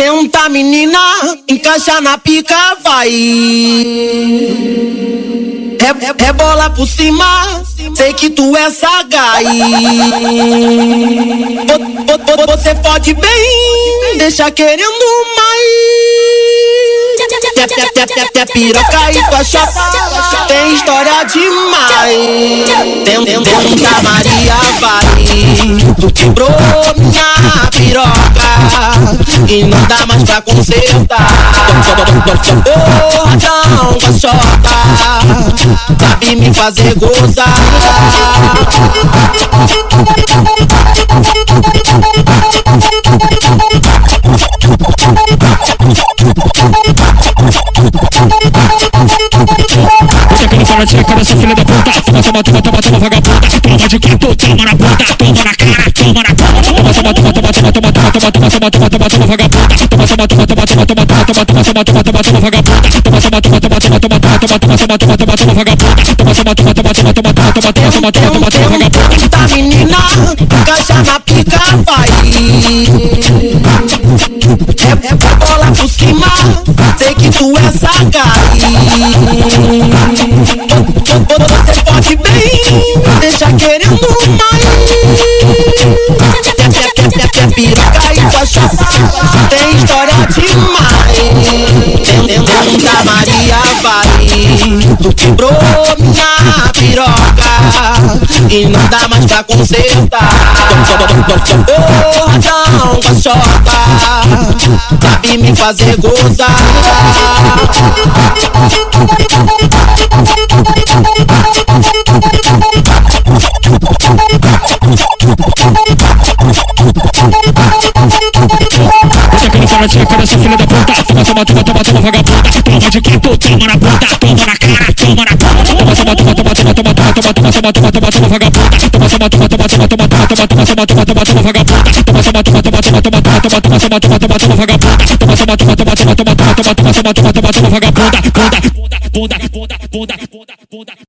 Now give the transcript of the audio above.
Senta menina, encaixa na pica, vai. É, é bola por cima, sei que tu é sagaz. Você pode bem, deixa querendo mais. Piroca e tua chapa, tem história demais. Tem Maria vai, quebrou minha piroca e não dá mais pra consertar. Ô, razão, caixota, sabe me fazer gozar. Fora de cabeça, filha da puta. Toma, toma, toma, toma, toma, vagabunda. Toma de quinto, toma na bunda, toma na cara, toma na bunda. Toma, toma, toma, toma, toma, toma, toma, toma, toma, toma, toma, toma, toma, vagabunda. Toma, toma, toma, toma, toma, toma, toma, toma, toma, toma, toma, toma, toma, vagabunda. Toma, toma, toma, toma, toma, toma, toma, toma, toma, toma, toma, toma, toma, vagabunda. Toma, toma, toma, toma, toma, toma, toma, toma, toma, toma, toma, toma, toma, vagabunda. Tá menina, encaixa na pica, vai. É, é bola por cima, sei que tu é sagaz. Você pode bem, deixa querendo mais. Quer piroca e chapa, tem história demais. Tenta Maria vai, tu quebrou minha piroca e não dá mais pra consertar. Ô, razão, caixota, sabe me fazer gozar. Você fora de cabeça, filha da puta. Toma, toma, toma, toma, toma, vagabunda. Toma de quinto, toma na bunda, toma na cara, toma na bunda. Toma, toma, toma, toma, toma, toma, toma, toma, toma, toma, toma, toma, toma, vagabunda. Toma, toma, toma, toma, toma, toma, toma, toma, toma, toma, toma, toma, toma, vagabunda. Toma, toma, toma, toma, toma, toma, toma, toma, toma, toma, toma, toma, toma, vagabunda. Toma, toma, toma, toma, toma, toma, toma, toma, toma, toma, toma, toma, toma. Bunda, bunda, bunda, bunda, bunda, bunda.